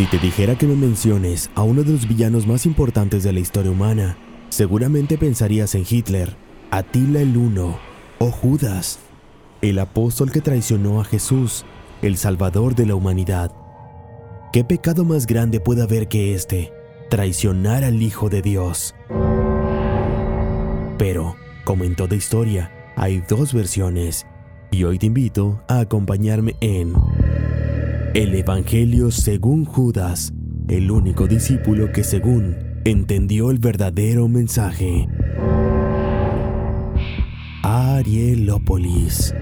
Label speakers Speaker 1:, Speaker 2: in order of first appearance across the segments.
Speaker 1: Si te dijera que me menciones a uno de los villanos más importantes de la historia humana, seguramente pensarías en Hitler, Atila el Uno o Judas, el apóstol que traicionó a Jesús, el Salvador de la humanidad. ¿Qué pecado más grande puede haber que este? Traicionar al Hijo de Dios. Pero, como en toda historia, hay dos versiones, y hoy te invito a acompañarme en el Evangelio según Judas, el único discípulo que según entendió el verdadero mensaje. Arielópolis.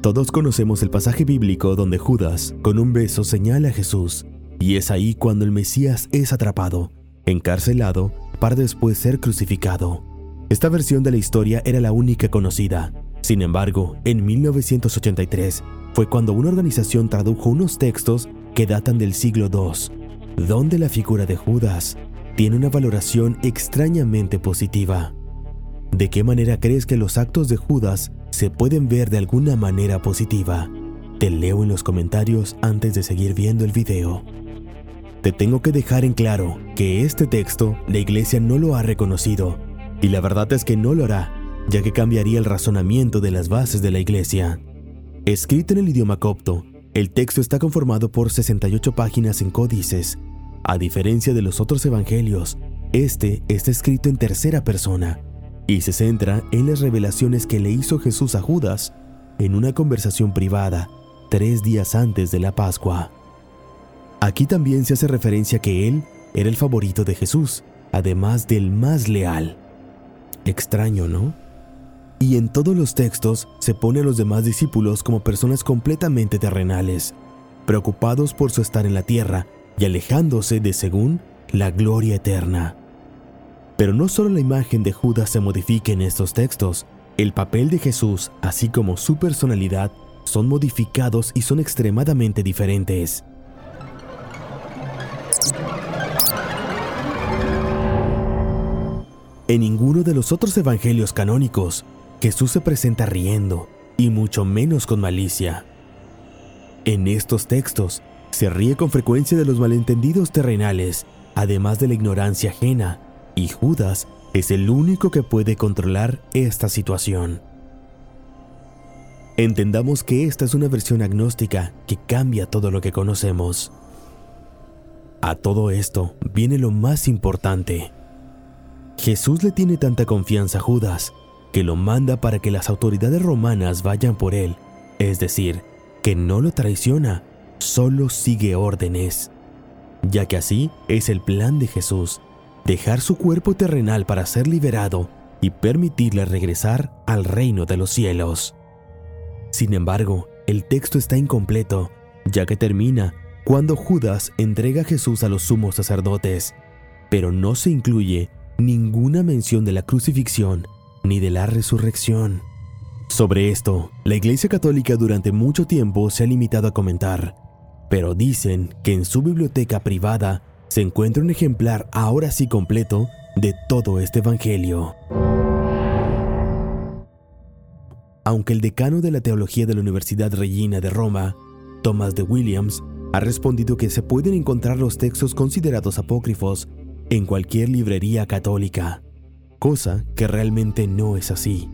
Speaker 1: Todos conocemos el pasaje bíblico donde Judas, con un beso, señala a Jesús, y es ahí cuando el Mesías es atrapado, encarcelado, para después ser crucificado. Esta versión de la historia era la única conocida. Sin embargo, en 1983 fue cuando una organización tradujo unos textos que datan del siglo II, donde la figura de Judas tiene una valoración extrañamente positiva. ¿De qué manera crees que los actos de Judas se pueden ver de alguna manera positiva? Te leo en los comentarios antes de seguir viendo el video. Te tengo que dejar en claro que este texto la iglesia no lo ha reconocido, y la verdad es que no lo hará, ya que cambiaría el razonamiento de las bases de la iglesia. Escrito en el idioma copto, el texto está conformado por 68 páginas en códices. A diferencia de los otros evangelios, este está escrito en tercera persona, y se centra en las revelaciones que le hizo Jesús a Judas en una conversación privada tres días antes de la Pascua. Aquí también se hace referencia que él era el favorito de Jesús, además del más leal. Extraño, ¿no? Y en todos los textos se pone a los demás discípulos como personas completamente terrenales, preocupados por su estar en la tierra y alejándose de, según, la gloria eterna. Pero no solo la imagen de Judas se modifica en estos textos, el papel de Jesús, así como su personalidad, son modificados y son extremadamente diferentes. En ninguno de los otros evangelios canónicos, Jesús se presenta riendo, y mucho menos con malicia. En estos textos, se ríe con frecuencia de los malentendidos terrenales, además de la ignorancia ajena y Judas es el único que puede controlar esta situación. Entendamos que esta es una versión agnóstica que cambia todo lo que conocemos. A todo esto viene lo más importante. Jesús le tiene tanta confianza a Judas que lo manda para que las autoridades romanas vayan por él, es decir, que no lo traiciona, solo sigue órdenes, ya que así es el plan de Jesús dejar su cuerpo terrenal para ser liberado y permitirle regresar al reino de los cielos. Sin embargo, el texto está incompleto, ya que termina cuando Judas entrega a Jesús a los sumos sacerdotes, pero no se incluye ninguna mención de la crucifixión ni de la resurrección. Sobre esto, la Iglesia Católica durante mucho tiempo se ha limitado a comentar, pero dicen que en su biblioteca privada se encuentra un ejemplar ahora sí completo de todo este Evangelio. Aunque el decano de la teología de la Universidad Regina de Roma, Thomas de Williams, ha respondido que se pueden encontrar los textos considerados apócrifos en cualquier librería católica, cosa que realmente no es así.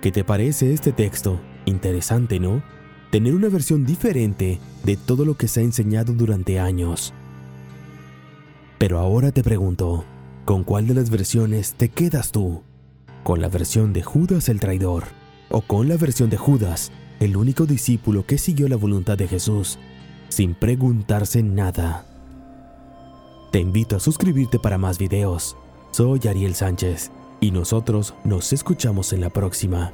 Speaker 1: ¿Qué te parece este texto? Interesante, ¿no? tener una versión diferente de todo lo que se ha enseñado durante años. Pero ahora te pregunto, ¿con cuál de las versiones te quedas tú? ¿Con la versión de Judas el traidor? ¿O con la versión de Judas, el único discípulo que siguió la voluntad de Jesús, sin preguntarse nada? Te invito a suscribirte para más videos. Soy Ariel Sánchez y nosotros nos escuchamos en la próxima.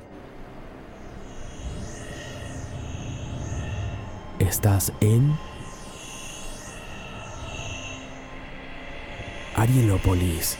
Speaker 1: Estás en Arielópolis.